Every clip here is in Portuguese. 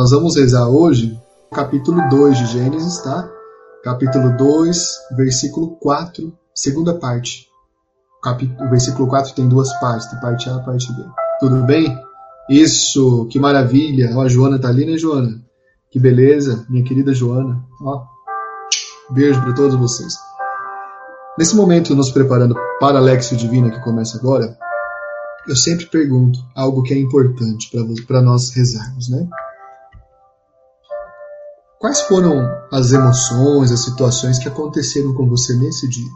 Nós vamos rezar hoje capítulo 2 de Gênesis, tá? Capítulo 2, versículo 4, segunda parte. O, o versículo 4 tem duas partes, tem parte A e parte B. Tudo bem? Isso, que maravilha. Ó, a Joana tá ali, né, Joana? Que beleza, minha querida Joana. Ó, beijo para todos vocês. Nesse momento, nos preparando para a Lexio Divina que começa agora, eu sempre pergunto algo que é importante para nós rezarmos, né? Quais foram as emoções, as situações que aconteceram com você nesse dia?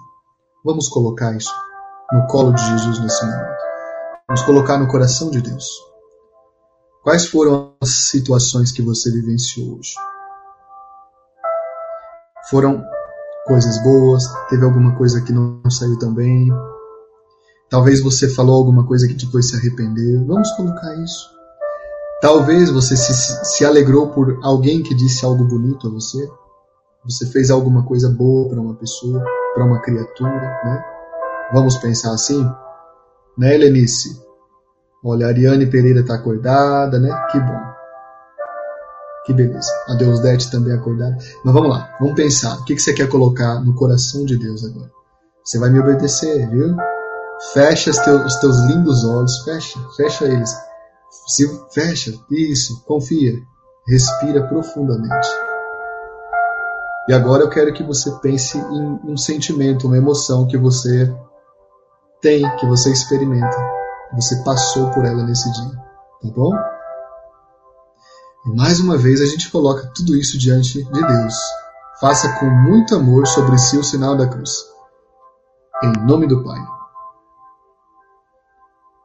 Vamos colocar isso no colo de Jesus nesse momento. Vamos colocar no coração de Deus. Quais foram as situações que você vivenciou hoje? Foram coisas boas? Teve alguma coisa que não saiu tão bem? Talvez você falou alguma coisa que depois se arrependeu. Vamos colocar isso. Talvez você se, se alegrou por alguém que disse algo bonito a você. Você fez alguma coisa boa para uma pessoa, para uma criatura, né? Vamos pensar assim? Né, Helenice? Olha, a Ariane Pereira está acordada, né? Que bom. Que beleza. A Deus Dete também acordada. Mas vamos lá, vamos pensar. O que você quer colocar no coração de Deus agora? Você vai me obedecer, viu? Fecha os teus, os teus lindos olhos, fecha, fecha eles. Se fecha, isso, confia, respira profundamente. E agora eu quero que você pense em um sentimento, uma emoção que você tem, que você experimenta, que você passou por ela nesse dia, tá bom? E mais uma vez a gente coloca tudo isso diante de Deus. Faça com muito amor sobre si o sinal da cruz. Em nome do Pai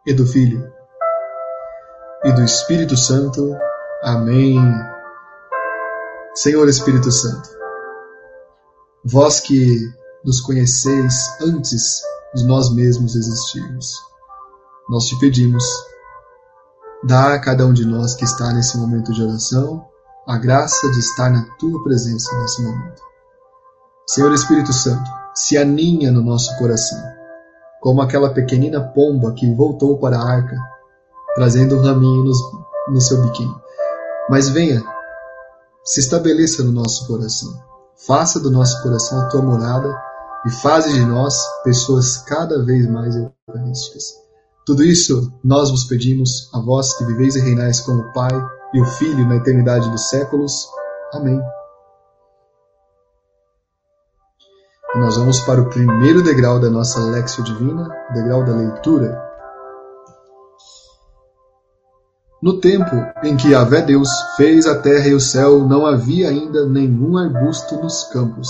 e do Filho e do Espírito Santo. Amém. Senhor Espírito Santo, vós que nos conheceis antes de nós mesmos existirmos, nós te pedimos, dá a cada um de nós que está nesse momento de oração a graça de estar na tua presença nesse momento. Senhor Espírito Santo, se aninha no nosso coração, como aquela pequenina pomba que voltou para a arca trazendo um raminho no, no seu biquinho. Mas venha, se estabeleça no nosso coração. Faça do nosso coração a tua morada e faze de nós pessoas cada vez mais eucarísticas. Tudo isso nós vos pedimos, a vós que viveis e reinais como o Pai e o Filho na eternidade dos séculos. Amém. E nós vamos para o primeiro degrau da nossa Lexio Divina, o degrau da leitura. No tempo em que Yahvé Deus fez a terra e o céu, não havia ainda nenhum arbusto nos campos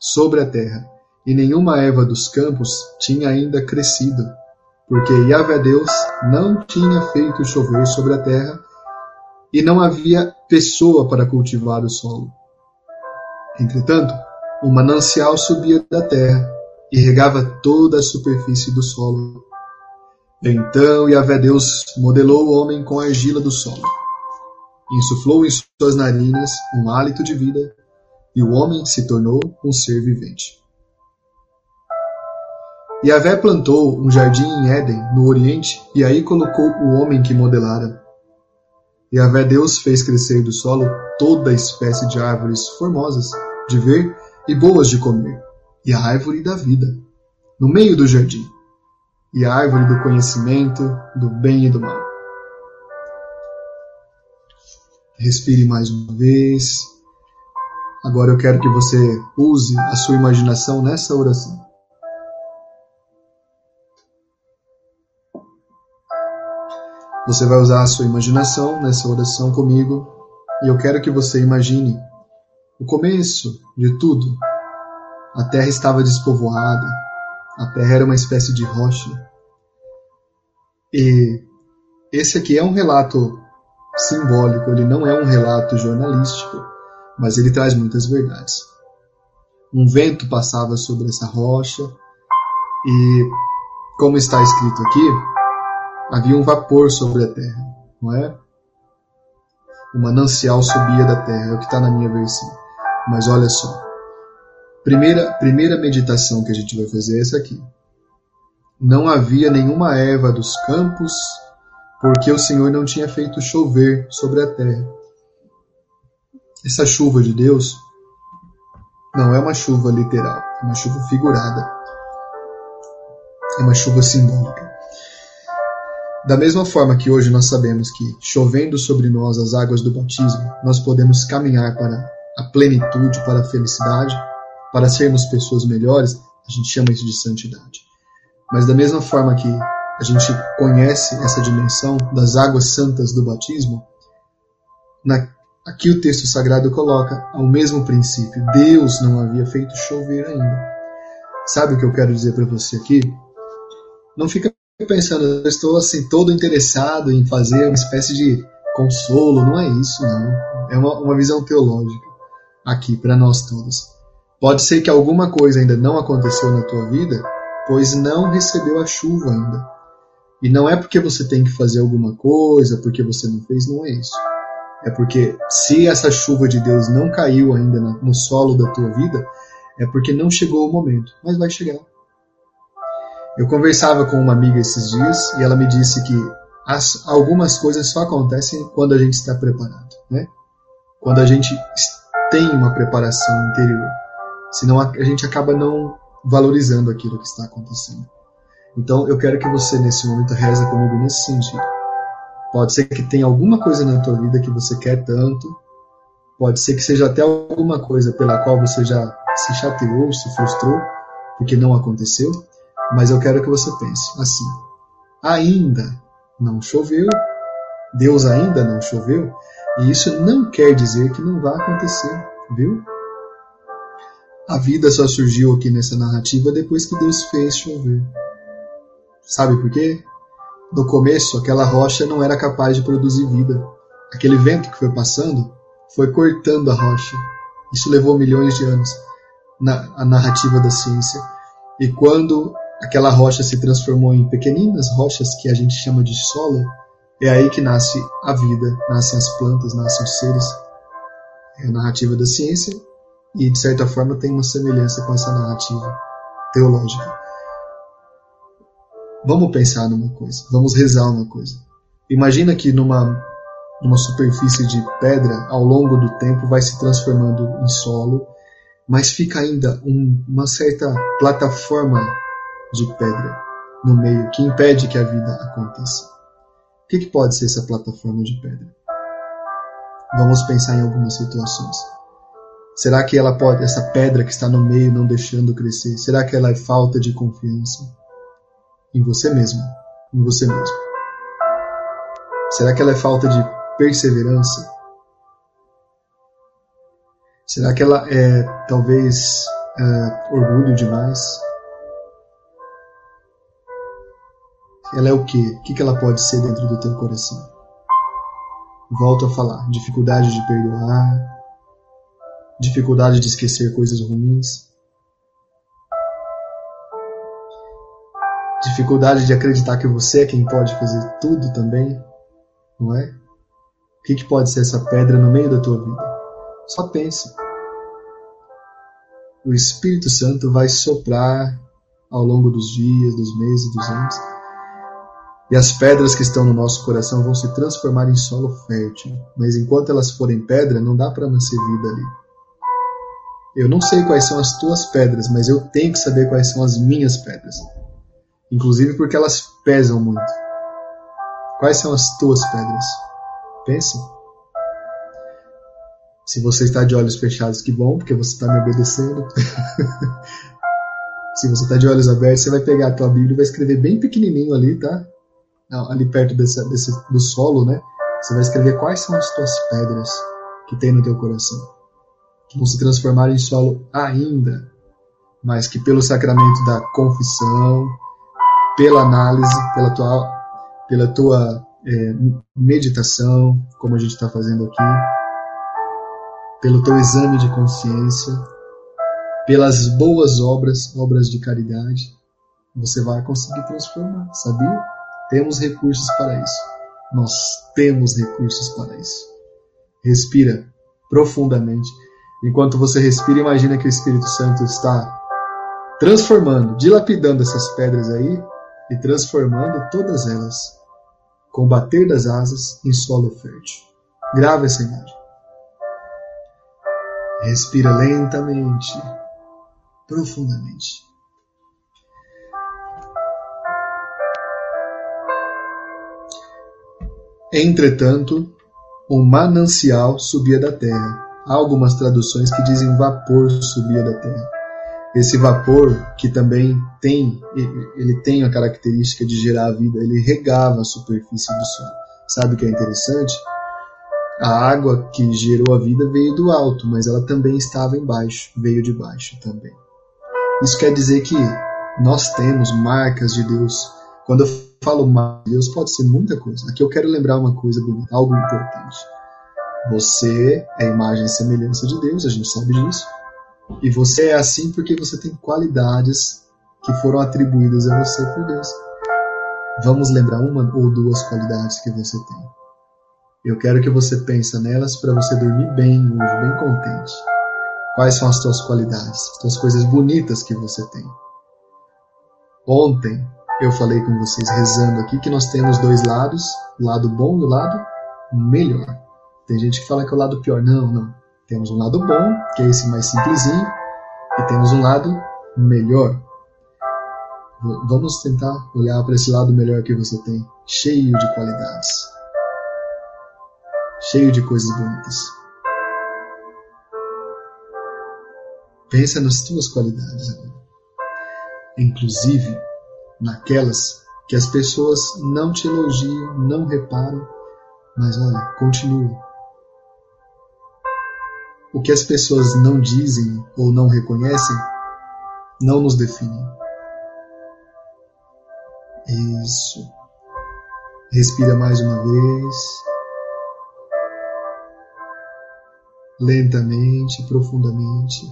sobre a terra, e nenhuma erva dos campos tinha ainda crescido, porque Yahvé Deus não tinha feito chover sobre a terra, e não havia pessoa para cultivar o solo. Entretanto, um manancial subia da terra e regava toda a superfície do solo. Então Yahvé Deus modelou o homem com a argila do solo. Insuflou em suas narinas um hálito de vida, e o homem se tornou um ser vivente. Yahvé plantou um jardim em Éden, no Oriente, e aí colocou o homem que modelara. Yahvé Deus fez crescer do solo toda espécie de árvores formosas de ver e boas de comer, e a árvore da vida, no meio do jardim e a árvore do conhecimento do bem e do mal. Respire mais uma vez. Agora eu quero que você use a sua imaginação nessa oração. Você vai usar a sua imaginação nessa oração comigo e eu quero que você imagine o começo de tudo, A terra estava despovoada, a terra era uma espécie de rocha. E esse aqui é um relato simbólico, ele não é um relato jornalístico, mas ele traz muitas verdades. Um vento passava sobre essa rocha e, como está escrito aqui, havia um vapor sobre a terra, não é? O manancial subia da terra, é o que está na minha versão. Mas olha só, primeira, primeira meditação que a gente vai fazer é essa aqui. Não havia nenhuma erva dos campos, porque o Senhor não tinha feito chover sobre a terra. Essa chuva de Deus não é uma chuva literal, é uma chuva figurada. É uma chuva simbólica. Da mesma forma que hoje nós sabemos que, chovendo sobre nós as águas do batismo, nós podemos caminhar para a plenitude, para a felicidade, para sermos pessoas melhores, a gente chama isso de santidade. Mas da mesma forma que a gente conhece essa dimensão das águas santas do batismo, na, aqui o texto sagrado coloca ao mesmo princípio. Deus não havia feito chover ainda. Sabe o que eu quero dizer para você aqui? Não fica pensando, eu estou assim todo interessado em fazer uma espécie de consolo, não é isso, não. É uma, uma visão teológica aqui para nós todos. Pode ser que alguma coisa ainda não aconteceu na tua vida, pois não recebeu a chuva ainda. E não é porque você tem que fazer alguma coisa, porque você não fez, não é isso. É porque se essa chuva de Deus não caiu ainda no solo da tua vida, é porque não chegou o momento, mas vai chegar. Eu conversava com uma amiga esses dias e ela me disse que as, algumas coisas só acontecem quando a gente está preparado, né? Quando a gente tem uma preparação interior. Senão a, a gente acaba não valorizando aquilo que está acontecendo. Então eu quero que você nesse momento reza comigo nesse sentido. Pode ser que tenha alguma coisa na tua vida que você quer tanto, pode ser que seja até alguma coisa pela qual você já se chateou, se frustrou, porque não aconteceu, mas eu quero que você pense assim: ainda não choveu, Deus ainda não choveu, e isso não quer dizer que não vai acontecer, viu? A vida só surgiu aqui nessa narrativa depois que Deus fez chover. Sabe por quê? No começo, aquela rocha não era capaz de produzir vida. Aquele vento que foi passando foi cortando a rocha. Isso levou milhões de anos na a narrativa da ciência. E quando aquela rocha se transformou em pequeninas rochas que a gente chama de solo, é aí que nasce a vida, nascem as plantas, nascem os seres. É a narrativa da ciência e, de certa forma, tem uma semelhança com essa narrativa teológica. Vamos pensar numa coisa, vamos rezar uma coisa. Imagina que numa, numa superfície de pedra, ao longo do tempo, vai se transformando em solo, mas fica ainda um, uma certa plataforma de pedra no meio que impede que a vida aconteça. O que, que pode ser essa plataforma de pedra? Vamos pensar em algumas situações. Será que ela pode, essa pedra que está no meio não deixando crescer, será que ela é falta de confiança em você mesmo, em você mesmo? Será que ela é falta de perseverança? Será que ela é talvez é, orgulho demais? ela é o quê? O que ela pode ser dentro do teu coração? Volto a falar: dificuldade de perdoar, dificuldade de esquecer coisas ruins, dificuldade de acreditar que você é quem pode fazer tudo também, não é? O que, que pode ser essa pedra no meio da tua vida? Só pensa. O Espírito Santo vai soprar ao longo dos dias, dos meses, dos anos e as pedras que estão no nosso coração vão se transformar em solo fértil. Mas enquanto elas forem pedra, não dá para nascer vida ali. Eu não sei quais são as tuas pedras, mas eu tenho que saber quais são as minhas pedras. Inclusive porque elas pesam muito. Quais são as tuas pedras? Pense. Se você está de olhos fechados, que bom, porque você está me obedecendo. Se você está de olhos abertos, você vai pegar a tua Bíblia e vai escrever bem pequenininho ali, tá? ali perto desse, desse, do solo, né? Você vai escrever quais são as tuas pedras que tem no teu coração, que vão se transformar em solo ainda mas que pelo sacramento da confissão, pela análise, pela tua, pela tua é, meditação, como a gente está fazendo aqui, pelo teu exame de consciência, pelas boas obras, obras de caridade, você vai conseguir transformar, sabia? Temos recursos para isso. Nós temos recursos para isso. Respira profundamente. Enquanto você respira, imagina que o Espírito Santo está transformando, dilapidando essas pedras aí e transformando todas elas com o bater das asas em solo fértil. Grava essa imagem. Respira lentamente, profundamente. Entretanto, um manancial subia da terra. Há algumas traduções que dizem vapor subia da terra. Esse vapor, que também tem, ele tem a característica de gerar a vida, ele regava a superfície do solo. Sabe o que é interessante? A água que gerou a vida veio do alto, mas ela também estava embaixo, veio de baixo também. Isso quer dizer que nós temos marcas de Deus. Quando eu falo marcas de Deus, pode ser muita coisa. Aqui eu quero lembrar uma coisa bonita, algo importante. Você é a imagem e semelhança de Deus, a gente sabe disso. E você é assim porque você tem qualidades que foram atribuídas a você por Deus. Vamos lembrar uma ou duas qualidades que você tem. Eu quero que você pense nelas para você dormir bem hoje, bem contente. Quais são as tuas qualidades, as tuas coisas bonitas que você tem? Ontem eu falei com vocês rezando aqui que nós temos dois lados, o lado bom e lado melhor. Tem gente que fala que é o lado pior. Não, não. Temos um lado bom, que é esse mais simplesinho, e temos um lado melhor. Vamos tentar olhar para esse lado melhor que você tem, cheio de qualidades, cheio de coisas bonitas. Pensa nas tuas qualidades agora. Inclusive naquelas que as pessoas não te elogiam, não reparam, mas olha, continua. O que as pessoas não dizem ou não reconhecem não nos define. Isso. Respira mais uma vez. Lentamente, profundamente.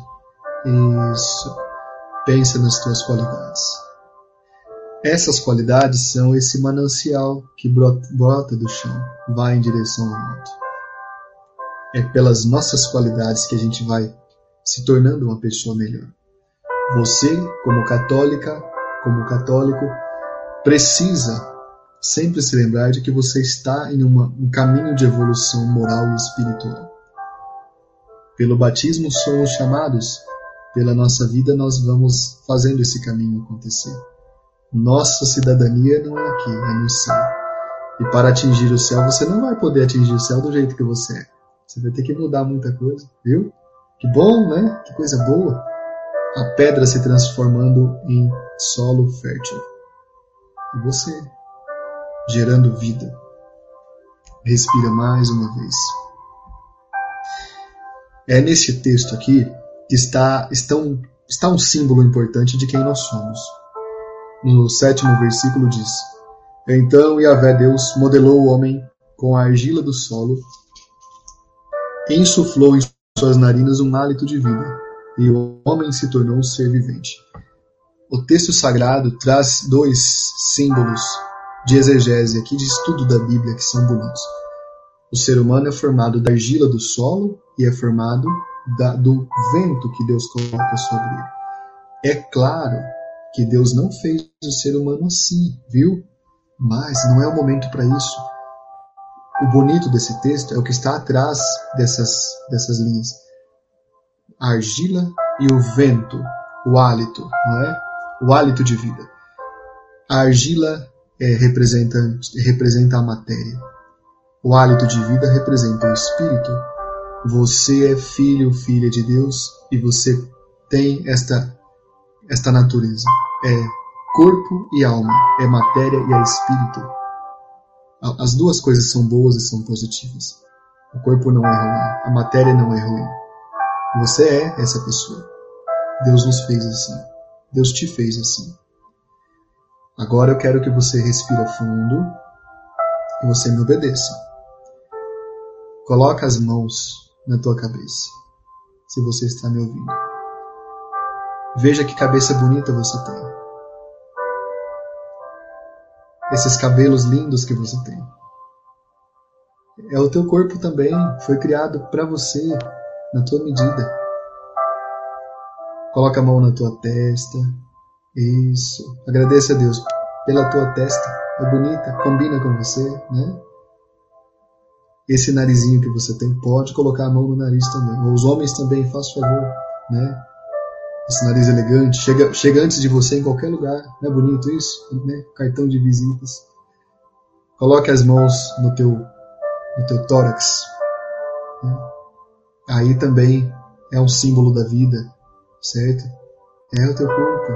Isso. Pensa nas tuas qualidades. Essas qualidades são esse manancial que brota do chão, vai em direção ao alto é pelas nossas qualidades que a gente vai se tornando uma pessoa melhor. Você, como católica, como católico, precisa sempre se lembrar de que você está em uma, um caminho de evolução moral e espiritual. Pelo batismo somos chamados, pela nossa vida nós vamos fazendo esse caminho acontecer. Nossa cidadania não é aqui, é no céu. E para atingir o céu, você não vai poder atingir o céu do jeito que você é. Você vai ter que mudar muita coisa, viu? Que bom, né? Que coisa boa. A pedra se transformando em solo fértil. E você, gerando vida. Respira mais uma vez. É neste texto aqui que está, está, um, está um símbolo importante de quem nós somos. No sétimo versículo diz: Então Yahvé Deus modelou o homem com a argila do solo insuflou em suas narinas um hálito de vida, e o homem se tornou um ser vivente. O texto sagrado traz dois símbolos de exegese aqui, de estudo da Bíblia, que são bonitos. O ser humano é formado da argila do solo e é formado da, do vento que Deus coloca sobre ele. É claro que Deus não fez o ser humano assim, viu? Mas não é o momento para isso. O bonito desse texto é o que está atrás dessas, dessas linhas. A argila e o vento, o hálito, não é? O hálito de vida. A argila é, representa, representa a matéria. O hálito de vida representa o espírito. Você é filho, filha de Deus e você tem esta, esta natureza. É corpo e alma, é matéria e é espírito. As duas coisas são boas e são positivas. O corpo não é ruim, a matéria não é ruim. Você é essa pessoa. Deus nos fez assim. Deus te fez assim. Agora eu quero que você respire fundo e você me obedeça. Coloca as mãos na tua cabeça, se você está me ouvindo. Veja que cabeça bonita você tem. Esses cabelos lindos que você tem. É o teu corpo também, foi criado para você, na tua medida. Coloca a mão na tua testa. Isso. Agradeça a Deus pela tua testa. É bonita, combina com você, né? Esse narizinho que você tem, pode colocar a mão no nariz também. Os homens também, faz favor, né? Esse nariz elegante, chega, chega antes de você em qualquer lugar. Não é bonito isso? Né? Cartão de visitas. Coloque as mãos no teu, no teu tórax. Né? Aí também é um símbolo da vida, certo? É o teu corpo.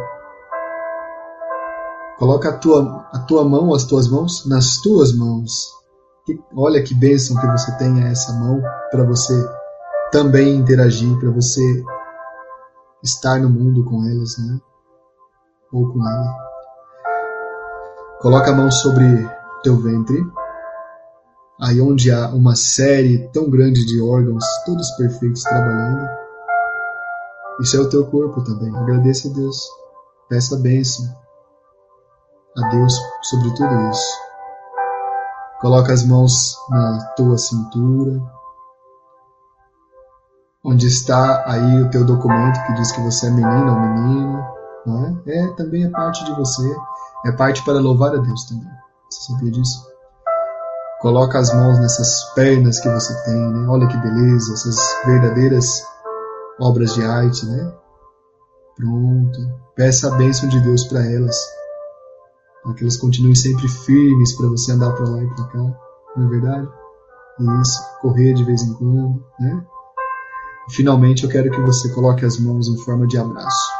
Coloca a tua, a tua mão, as tuas mãos, nas tuas mãos. olha que bênção que você tenha essa mão para você também interagir, para você estar no mundo com elas, né? Ou com ela. Coloca a mão sobre teu ventre, aí onde há uma série tão grande de órgãos, todos perfeitos trabalhando. Isso é o teu corpo também. Agradeça a Deus. Peça a bênção a Deus sobre tudo isso. Coloca as mãos na tua cintura, onde está aí o teu documento que diz que você é menina ou menino, não é? É também é parte de você, é parte para louvar a Deus também. Você sabia disso? Coloca as mãos nessas pernas que você tem, né? Olha que beleza, essas verdadeiras obras de arte, né? Pronto. Peça a bênção de Deus para elas, para que elas continuem sempre firmes para você andar para lá e para cá, não é verdade? Isso, correr de vez em quando, né? Finalmente, eu quero que você coloque as mãos em forma de abraço.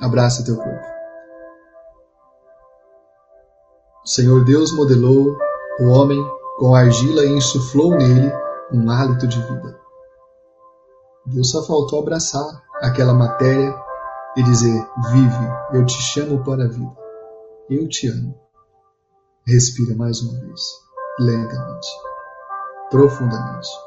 Abraça teu corpo. O Senhor Deus modelou o homem com argila e insuflou nele um hálito de vida. Deus só faltou abraçar aquela matéria e dizer: Vive, eu te chamo para a vida. Eu te amo. Respira mais uma vez, lentamente, profundamente.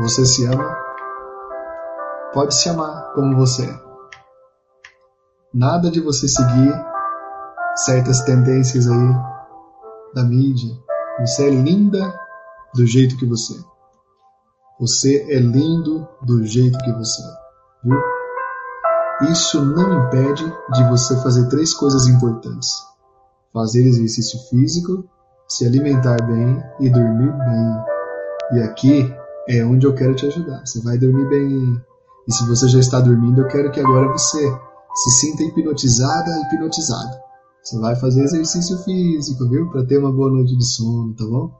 Você se ama? Pode se amar como você é. Nada de você seguir certas tendências aí da mídia. Você é linda do jeito que você é. Você é lindo do jeito que você é. Viu? Isso não impede de você fazer três coisas importantes: fazer exercício físico, se alimentar bem e dormir bem. E aqui é onde eu quero te ajudar. Você vai dormir bem. E se você já está dormindo, eu quero que agora você se sinta hipnotizada, hipnotizado. Você vai fazer exercício físico, viu? Para ter uma boa noite de sono, tá bom?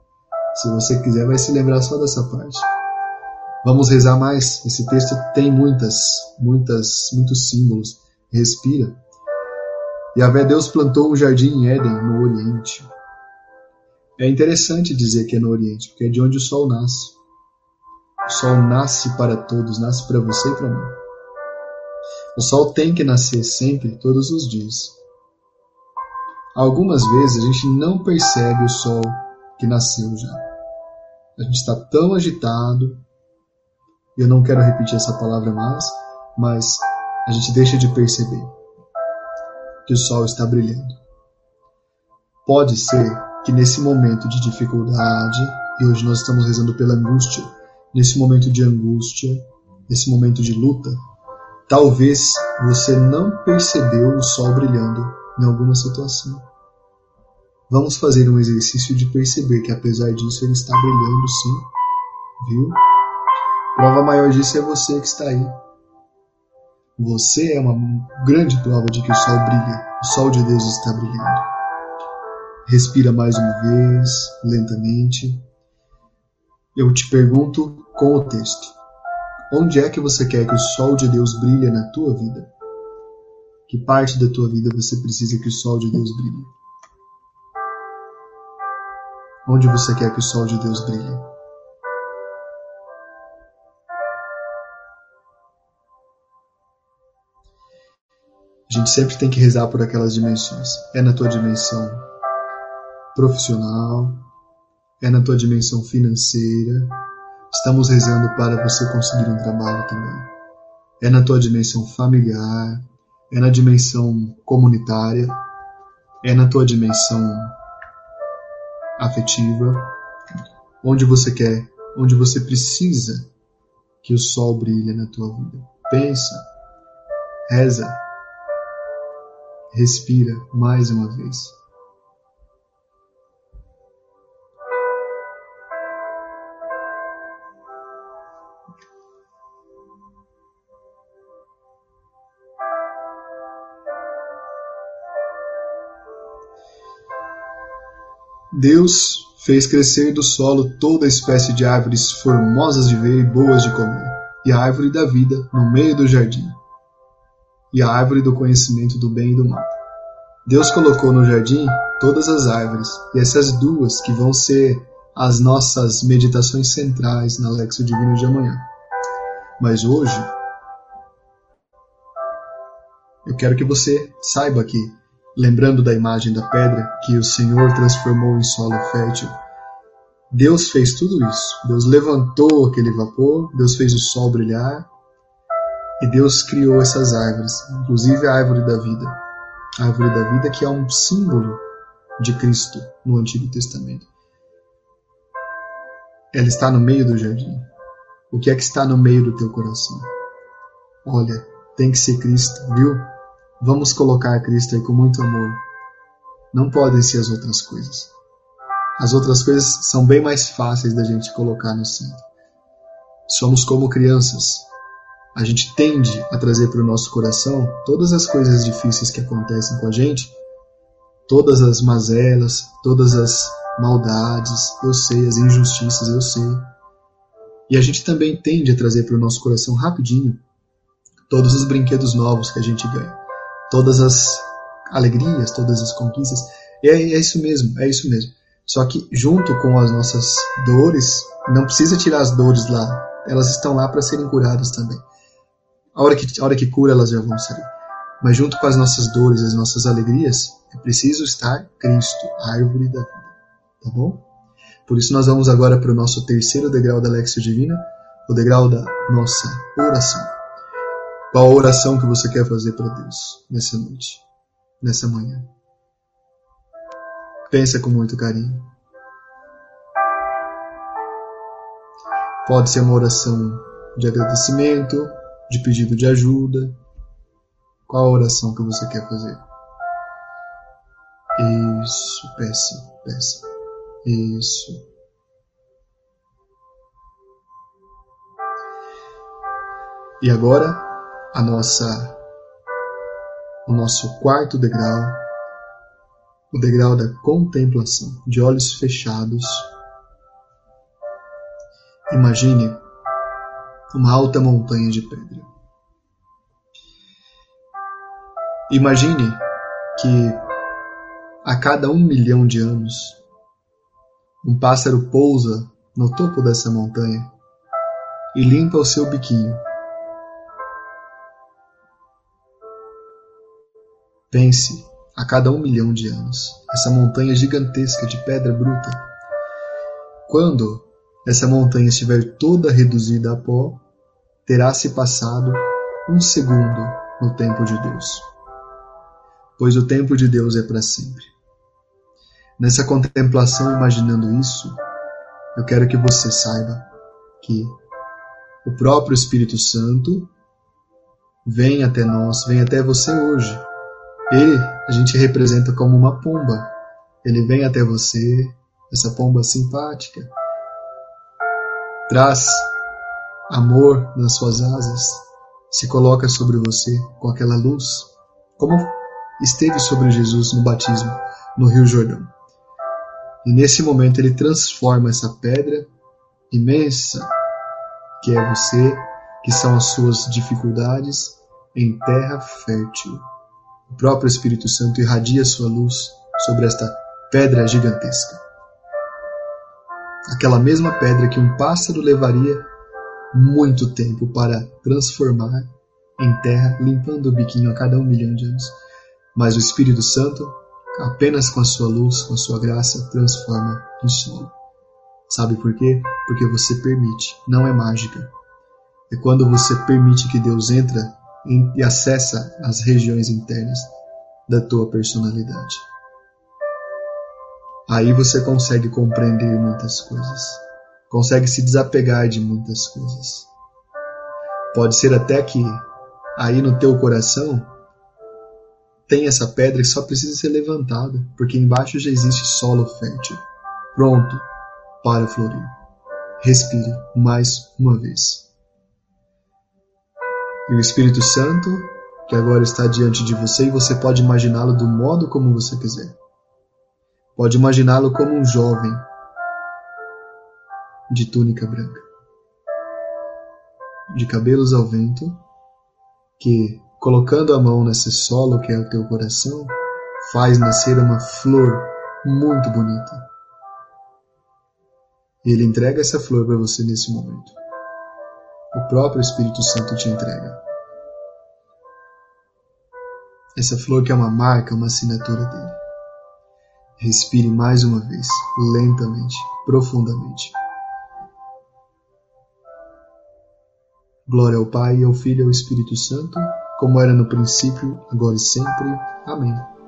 Se você quiser, vai se lembrar só dessa parte. Vamos rezar mais. Esse texto tem muitas, muitas, muitos símbolos. Respira. E a Deus plantou um jardim em Éden, no Oriente. É interessante dizer que é no Oriente, porque é de onde o sol nasce. O sol nasce para todos, nasce para você e para mim. O sol tem que nascer sempre, todos os dias. Algumas vezes a gente não percebe o sol que nasceu já. A gente está tão agitado, eu não quero repetir essa palavra mais, mas a gente deixa de perceber que o sol está brilhando. Pode ser que nesse momento de dificuldade, e hoje nós estamos rezando pela angústia, nesse momento de angústia, nesse momento de luta, talvez você não percebeu o sol brilhando em alguma situação. Vamos fazer um exercício de perceber que apesar disso ele está brilhando sim, viu? Prova maior disso é você que está aí. Você é uma grande prova de que o sol brilha, o sol de Deus está brilhando. Respira mais uma vez, lentamente. Eu te pergunto com o texto: Onde é que você quer que o sol de Deus brilhe na tua vida? Que parte da tua vida você precisa que o sol de Deus brilhe? Onde você quer que o sol de Deus brilhe? A gente sempre tem que rezar por aquelas dimensões. É na tua dimensão profissional, é na tua dimensão financeira. Estamos rezando para você conseguir um trabalho também. É na tua dimensão familiar, é na dimensão comunitária, é na tua dimensão afetiva, onde você quer, onde você precisa que o sol brilhe na tua vida. Pensa, reza, respira mais uma vez. Deus fez crescer do solo toda espécie de árvores formosas de ver e boas de comer, e a árvore da vida no meio do jardim, e a árvore do conhecimento do bem e do mal. Deus colocou no jardim todas as árvores, e essas duas que vão ser as nossas meditações centrais na Lexo Divino de amanhã. Mas hoje, eu quero que você saiba que lembrando da imagem da pedra que o Senhor transformou em solo fértil. Deus fez tudo isso. Deus levantou aquele vapor, Deus fez o sol brilhar e Deus criou essas árvores, inclusive a árvore da vida. A árvore da vida que é um símbolo de Cristo no Antigo Testamento. Ela está no meio do jardim. O que é que está no meio do teu coração? Olha, tem que ser Cristo, viu? Vamos colocar Cristo aí com muito amor. Não podem ser as outras coisas. As outras coisas são bem mais fáceis da gente colocar no centro. Somos como crianças. A gente tende a trazer para o nosso coração todas as coisas difíceis que acontecem com a gente, todas as mazelas, todas as maldades, eu sei, as injustiças, eu sei. E a gente também tende a trazer para o nosso coração rapidinho todos os brinquedos novos que a gente ganha todas as alegrias, todas as conquistas. E é, é isso mesmo, é isso mesmo. Só que junto com as nossas dores, não precisa tirar as dores lá. Elas estão lá para serem curadas também. A hora, que, a hora que cura, elas já vão sair. Mas junto com as nossas dores, as nossas alegrias, é preciso estar Cristo, a árvore da vida. Tá bom? Por isso nós vamos agora para o nosso terceiro degrau da Lexia Divina, o degrau da nossa oração. Qual a oração que você quer fazer para Deus nessa noite, nessa manhã? Pensa com muito carinho. Pode ser uma oração de agradecimento, de pedido de ajuda. Qual a oração que você quer fazer? Isso, peça, peça. Isso. E agora, a nossa o nosso quarto degrau, o degrau da contemplação, de olhos fechados. Imagine uma alta montanha de pedra. Imagine que a cada um milhão de anos um pássaro pousa no topo dessa montanha e limpa o seu biquinho Pense, a cada um milhão de anos, essa montanha gigantesca de pedra bruta. Quando essa montanha estiver toda reduzida a pó, terá se passado um segundo no tempo de Deus. Pois o tempo de Deus é para sempre. Nessa contemplação, imaginando isso, eu quero que você saiba que o próprio Espírito Santo vem até nós, vem até você hoje ele a gente representa como uma pomba. Ele vem até você, essa pomba simpática, traz amor nas suas asas, se coloca sobre você com aquela luz, como esteve sobre Jesus no batismo no Rio Jordão. E nesse momento ele transforma essa pedra imensa que é você, que são as suas dificuldades, em terra fértil o próprio Espírito Santo irradia sua luz sobre esta pedra gigantesca. aquela mesma pedra que um pássaro levaria muito tempo para transformar em terra, limpando o biquinho a cada um milhão de anos. Mas o Espírito Santo, apenas com a sua luz, com a sua graça, transforma em solo. Sabe por quê? Porque você permite, não é mágica. É quando você permite que Deus entra e acessa as regiões internas da tua personalidade. Aí você consegue compreender muitas coisas, consegue se desapegar de muitas coisas. Pode ser até que aí no teu coração tem essa pedra que só precisa ser levantada, porque embaixo já existe solo fértil, pronto para florir. Respire mais uma vez. E o Espírito Santo, que agora está diante de você, e você pode imaginá-lo do modo como você quiser. Pode imaginá-lo como um jovem de túnica branca, de cabelos ao vento, que, colocando a mão nesse solo que é o teu coração, faz nascer uma flor muito bonita. Ele entrega essa flor para você nesse momento. O próprio Espírito Santo te entrega. Essa flor que é uma marca, uma assinatura dele. Respire mais uma vez, lentamente, profundamente. Glória ao Pai, ao Filho e ao Espírito Santo, como era no princípio, agora e sempre. Amém.